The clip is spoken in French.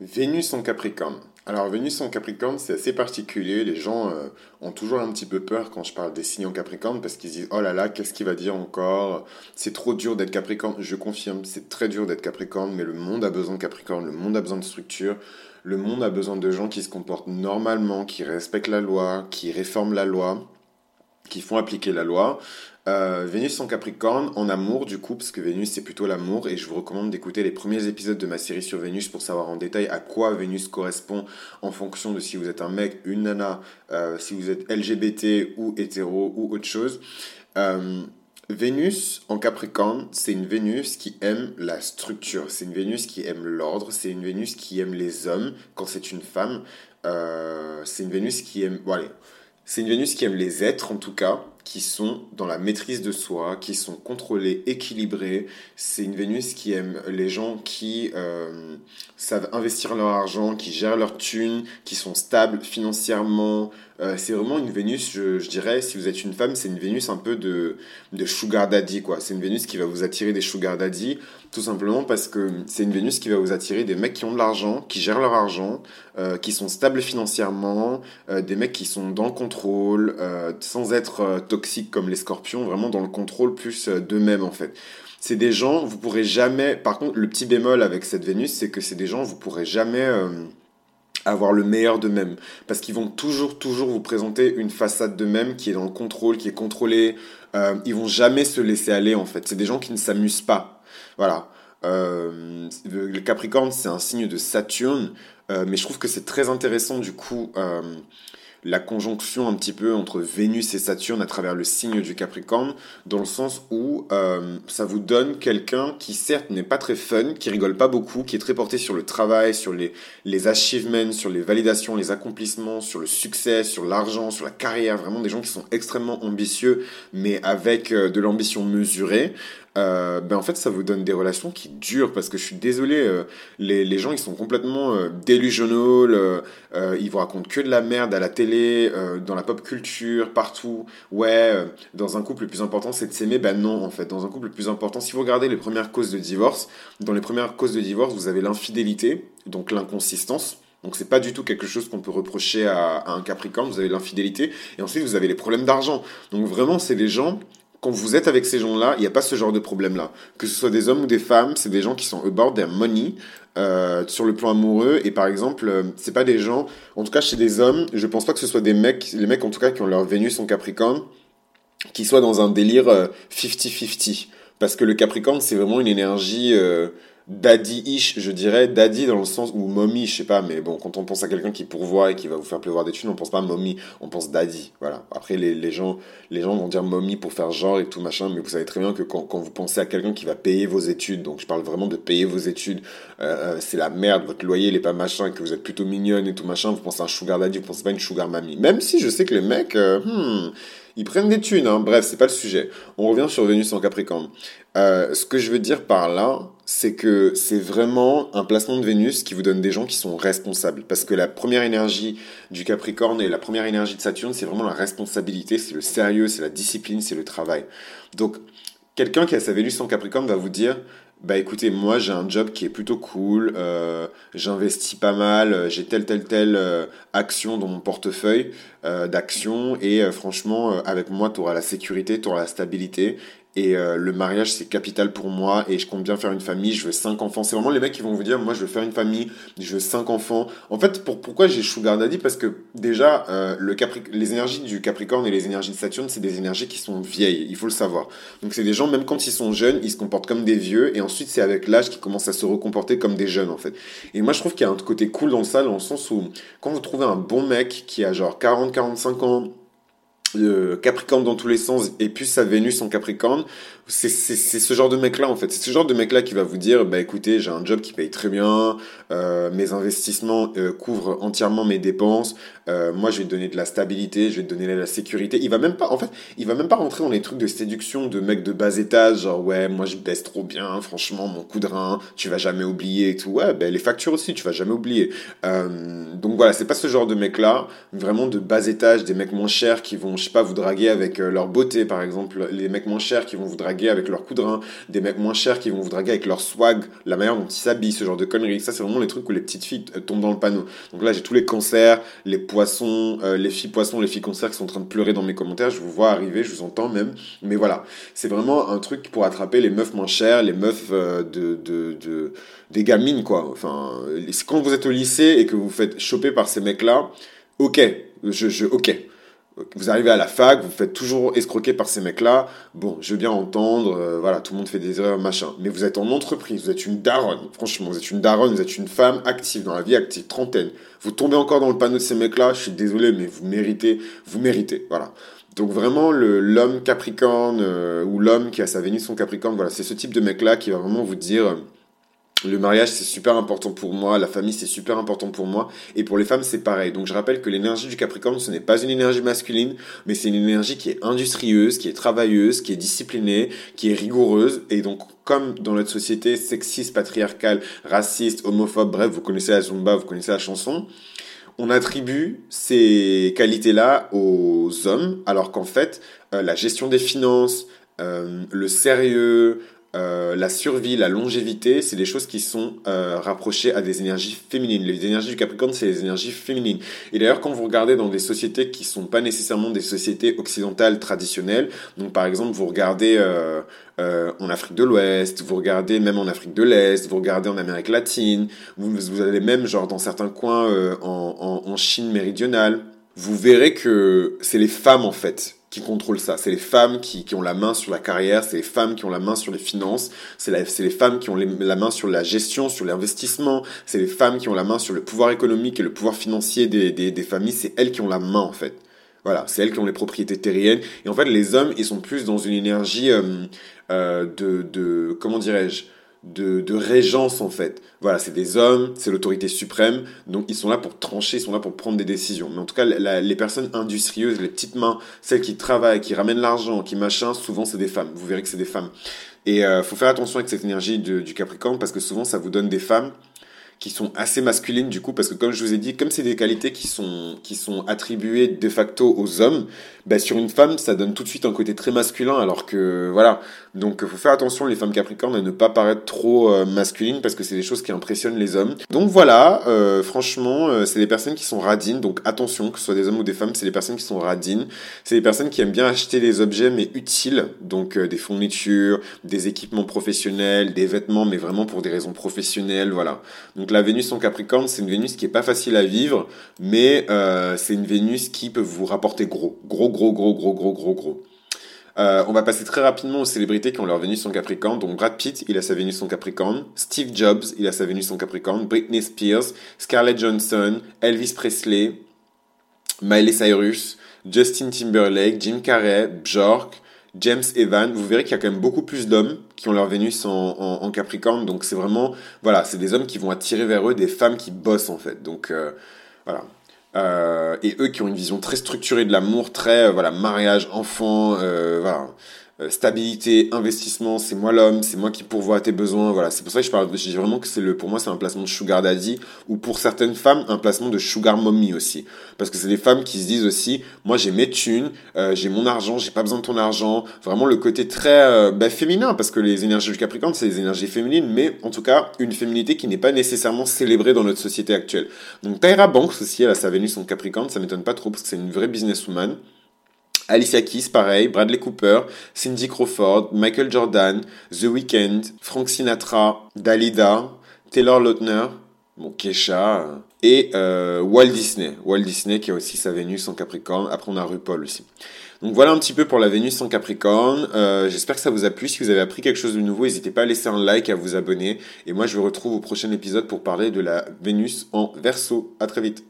Vénus en Capricorne. Alors Vénus en Capricorne, c'est assez particulier. Les gens euh, ont toujours un petit peu peur quand je parle des signes en Capricorne parce qu'ils disent oh là là, qu'est-ce qu'il va dire encore? C'est trop dur d'être Capricorne. Je confirme, c'est très dur d'être Capricorne, mais le monde a besoin de Capricorne, le monde a besoin de structure, le monde a besoin de gens qui se comportent normalement, qui respectent la loi, qui réforment la loi, qui font appliquer la loi. Euh, Vénus en Capricorne, en amour du coup, parce que Vénus c'est plutôt l'amour, et je vous recommande d'écouter les premiers épisodes de ma série sur Vénus pour savoir en détail à quoi Vénus correspond en fonction de si vous êtes un mec, une nana, euh, si vous êtes LGBT ou hétéro ou autre chose. Euh, Vénus en Capricorne, c'est une Vénus qui aime la structure, c'est une Vénus qui aime l'ordre, c'est une Vénus qui aime les hommes quand c'est une femme, c'est une Vénus qui aime... Bon allez, c'est une Vénus qui aime les êtres en tout cas, qui sont dans la maîtrise de soi, qui sont contrôlés, équilibrés. C'est une Vénus qui aime les gens qui euh, savent investir leur argent, qui gèrent leur thune, qui sont stables financièrement. Euh, c'est vraiment une Vénus, je, dirais, si vous êtes une femme, c'est une Vénus un peu de, de sugar daddy, quoi. C'est une Vénus qui va vous attirer des sugar daddy, tout simplement parce que c'est une Vénus qui va vous attirer des mecs qui ont de l'argent, qui gèrent leur argent, euh, qui sont stables financièrement, des mecs qui sont dans le contrôle, sans être toxiques comme les scorpions, vraiment dans le contrôle plus euh, d'eux-mêmes en fait. C'est des gens, vous pourrez jamais, par contre le petit bémol avec cette Vénus, c'est que c'est des gens, vous pourrez jamais euh, avoir le meilleur d'eux-mêmes. Parce qu'ils vont toujours, toujours vous présenter une façade d'eux-mêmes qui est dans le contrôle, qui est contrôlée. Euh, ils vont jamais se laisser aller en fait. C'est des gens qui ne s'amusent pas. Voilà. le Capricorne, c'est un signe de Saturne, mais je trouve que c'est très intéressant du coup la conjonction un petit peu entre Vénus et Saturne à travers le signe du Capricorne, dans le sens où euh, ça vous donne quelqu'un qui certes n'est pas très fun, qui rigole pas beaucoup, qui est très porté sur le travail, sur les, les achievements, sur les validations, les accomplissements, sur le succès, sur l'argent, sur la carrière, vraiment des gens qui sont extrêmement ambitieux, mais avec euh, de l'ambition mesurée. Euh, ben en fait ça vous donne des relations qui durent parce que je suis désolé euh, les, les, gens ils sont complètement euh, delusional ils vous racontent que de la merde à la télé dans la pop culture partout. Ouais dans un couple le plus important c'est de s'aimer. Ben non en fait. Dans un couple le plus important si vous regardez les premières causes de divorce dans les premières causes de divorce vous avez l'infidélité donc l'inconsistance. Donc c'est pas du tout quelque chose qu'on peut reprocher à, un Capricorne. Vous avez l'infidélité. Et ensuite vous avez les problèmes d'argent. Donc vraiment c'est des gens quand vous êtes avec ces gens-là, il n'y a pas ce genre de problème-là. Que ce soit des hommes ou des femmes, c'est des gens qui sont about their money euh, sur le plan amoureux. Et par exemple, euh, c'est pas des gens, en tout cas chez des hommes, je pense pas que ce soit des mecs, les mecs en tout cas qui ont leur Vénus en Capricorne, qui soient dans un délire 50-50. Euh, Parce que le Capricorne, c'est vraiment une énergie daddy-ish, je dirais, daddy dans le sens, ou mommy, je sais pas, mais bon, quand on pense à quelqu'un qui pourvoit et qui va vous faire pleuvoir des thunes, on pense pas mommy, on pense daddy, voilà. Après, les, les, gens, les gens vont dire mommy pour faire genre et tout machin, mais vous savez très bien que quand, quand vous pensez à quelqu'un qui va payer vos études, donc je parle vraiment de payer vos études, euh, euh c'est la merde, votre loyer il est pas machin, que vous êtes plutôt mignonne et tout machin, vous pensez à un sugar daddy, vous pensez pas à une sugar mamie. Même si je sais que les mecs, euh, hmm, ils prennent des thunes, hein. bref, c'est pas le sujet. On revient sur Vénus en Capricorne. Euh, ce que je veux dire par là, c'est que c'est vraiment un placement de Vénus qui vous donne des gens qui sont responsables. Parce que la première énergie du Capricorne et la première énergie de Saturne, c'est vraiment la responsabilité, c'est le sérieux, c'est la discipline, c'est le travail. Donc, quelqu'un qui a sa Vénus en Capricorne va vous dire, bah écoutez, moi j'ai un job qui est plutôt cool, euh, j'investis pas mal, j'ai telle telle telle euh, action dans mon portefeuille euh, d'action et euh, franchement avec moi tu auras la sécurité, tu auras la stabilité et euh, le mariage, c'est capital pour moi. Et je compte bien faire une famille. Je veux cinq enfants. C'est vraiment les mecs qui vont vous dire, moi, je veux faire une famille. Je veux cinq enfants. En fait, pour, pourquoi j'ai Sugar Daddy? Parce que déjà, euh, le Capri les énergies du Capricorne et les énergies de Saturne, c'est des énergies qui sont vieilles. Il faut le savoir. Donc, c'est des gens, même quand ils sont jeunes, ils se comportent comme des vieux. Et ensuite, c'est avec l'âge qu'ils commencent à se recomporter comme des jeunes, en fait. Et moi, je trouve qu'il y a un côté cool dans ça, dans le sens où, quand vous trouvez un bon mec qui a genre 40, 45 ans, Capricorne dans tous les sens et puis sa Vénus en Capricorne, c'est ce genre de mec là en fait. C'est ce genre de mec là qui va vous dire bah écoutez j'ai un job qui paye très bien, euh, mes investissements euh, couvrent entièrement mes dépenses, euh, moi je vais te donner de la stabilité, je vais te donner de la sécurité. Il va même pas en fait il va même pas rentrer dans les trucs de séduction de mecs de bas étage genre ouais moi je baisse trop bien franchement mon coup de rein tu vas jamais oublier et tout ouais ben les factures aussi tu vas jamais oublier. donc voilà c'est pas ce genre de mec là vraiment de bas étage des mecs moins chers qui vont je sais pas vous draguer avec leur beauté par exemple les mecs moins chers qui vont vous draguer avec leur coup de rein, des mecs moins chers qui vont vous draguer avec leur swag, la manière dont ils s'habillent, ce genre de conneries. Ça, c'est vraiment les trucs où les petites filles euh, tombent dans le panneau. Donc là, j'ai tous les cancers, les poissons, euh, les filles poissons, les filles cancers qui sont en train de pleurer dans mes commentaires. Je vous vois arriver, je vous entends même. Mais voilà, c'est vraiment un truc pour attraper les meufs moins chères, les meufs de, de, de, des gamines, quoi. Enfin, quand vous êtes au lycée et que vous faites choper par ces mecs-là, ok, je, ok. Vous arrivez à la fac, vous faites toujours escroquer par ces mecs-là. Bon, je veux bien entendre, euh, voilà, tout le monde fait des erreurs, machin. Mais vous êtes en entreprise, vous êtes une daronne. Franchement, vous êtes une daronne, vous êtes une femme active, dans la vie active, trentaine. Vous tombez encore dans le panneau de ces mecs-là, je suis désolé, mais vous méritez, vous méritez, voilà. Donc vraiment, l'homme capricorne, euh, ou l'homme qui a sa Vénus son capricorne, voilà, c'est ce type de mec-là qui va vraiment vous dire le mariage, c'est super important pour moi. La famille, c'est super important pour moi. Et pour les femmes, c'est pareil. Donc, je rappelle que l'énergie du Capricorne, ce n'est pas une énergie masculine, mais c'est une énergie qui est industrieuse, qui est travailleuse, qui est disciplinée, qui est rigoureuse. Et donc, comme dans notre société sexiste, patriarcale, raciste, homophobe, bref, vous connaissez la Zumba, vous connaissez la chanson, on attribue ces qualités-là aux hommes, alors qu'en fait, euh, la gestion des finances, euh, le sérieux, euh, la survie, la longévité, c'est des choses qui sont euh, rapprochées à des énergies féminines. Les énergies du Capricorne, c'est les énergies féminines. Et d'ailleurs, quand vous regardez dans des sociétés qui sont pas nécessairement des sociétés occidentales traditionnelles, donc par exemple, vous regardez euh, en Afrique de l'Ouest, vous regardez même en Afrique de l'Est, vous regardez en Amérique latine, vous, allez même genre dans certains coins en, en Chine méridionale, vous verrez que c'est les femmes en fait qui contrôlent ça. C'est les femmes qui, qui, ont la main sur la carrière, c'est les femmes qui ont la main sur les finances, c'est les femmes qui ont la main sur la gestion, sur l'investissement, c'est les femmes qui ont la main sur le pouvoir économique et le pouvoir financier des, des, familles, c'est elles qui ont la main en fait. Voilà, c'est elles qui ont les propriétés terriennes. Et en fait, les hommes, ils sont plus dans une énergie euh, euh, de, de, comment dirais-je, de, régence en fait. Voilà, c'est des hommes, c'est l'autorité suprême, donc ils sont là pour trancher, ils sont là pour prendre des décisions. Mais en tout cas, les personnes industrieuses, les petites mains, celles qui travaillent, qui ramènent l'argent, qui machin, souvent c'est des femmes. Vous verrez que c'est des femmes. Et euh, faut faire attention avec cette énergie du Capricorne parce que souvent ça vous donne des femmes qui sont assez masculines du coup parce que comme je vous ai dit comme c'est des qualités qui sont qui sont attribuées de facto aux hommes bah, sur une femme ça donne tout de suite un côté très masculin alors que voilà. Donc faut faire attention les femmes capricornes à ne pas paraître trop euh, masculines parce que c'est des choses qui impressionnent les hommes. Donc voilà euh, franchement euh, c'est des personnes qui sont radines donc attention que ce soit des hommes ou des femmes c'est des personnes qui sont radines. C'est des personnes qui aiment bien acheter des objets mais utiles donc des fournitures des équipements professionnels des vêtements mais vraiment pour des raisons professionnelles voilà la Vénus en Capricorne, c'est une Vénus qui est pas facile à vivre, mais euh, c'est une Vénus qui peut vous rapporter gros, gros, gros, gros, gros, gros, gros, gros. Euh, on va passer très rapidement aux célébrités qui ont leur Vénus en Capricorne. Donc Brad Pitt, il a sa Vénus en Capricorne. Steve Jobs, il a sa Vénus en Capricorne. Britney Spears, Scarlett Johansson, Elvis Presley, Miley Cyrus, Justin Timberlake, Jim Carrey, Bjork, James Evan, vous verrez qu'il y a quand même beaucoup plus d'hommes qui ont leur Vénus en, Capricorne. Donc c'est vraiment, voilà, c'est des hommes qui vont attirer vers eux des femmes qui bossent en fait. Donc euh, voilà. Euh, et eux qui ont une vision très structurée de l'amour, très, euh, voilà, mariage, enfant, voilà. Euh, stabilité, investissement, c'est moi l'homme, c'est moi qui pourvois à tes besoins. Voilà, c'est pour ça que je parle. Je dis vraiment que c'est le, pour moi, c'est un placement de sugar daddy ou pour certaines femmes, un placement de sugar mommy aussi, parce que c'est des femmes qui se disent aussi, moi j'ai mes thunes, euh, j'ai mon argent, j'ai pas besoin de ton argent. Vraiment le côté très euh, bah, féminin, parce que les énergies du Capricorne, c'est des énergies féminines, mais en tout cas une féminité qui n'est pas nécessairement célébrée dans notre société actuelle. Donc Tyra Banks aussi, elle a sa Vénus en Capricorne, ça m'étonne pas trop parce que c'est une vraie businesswoman. Alicia Keys, pareil, Bradley Cooper, Cindy Crawford, Michael Jordan, The Weeknd, Frank Sinatra, Dalida, Taylor Lautner, bon, Kesha, et euh, Walt Disney. Walt Disney qui a aussi sa Vénus en Capricorne. Après, on a RuPaul aussi. Donc voilà un petit peu pour la Vénus en Capricorne. Euh, j'espère que ça vous a plu. Si vous avez appris quelque chose de nouveau, n'hésitez pas à laisser un like, à vous abonner. Et moi, je vous retrouve au prochain épisode pour parler de la Vénus en Verseau. À très vite.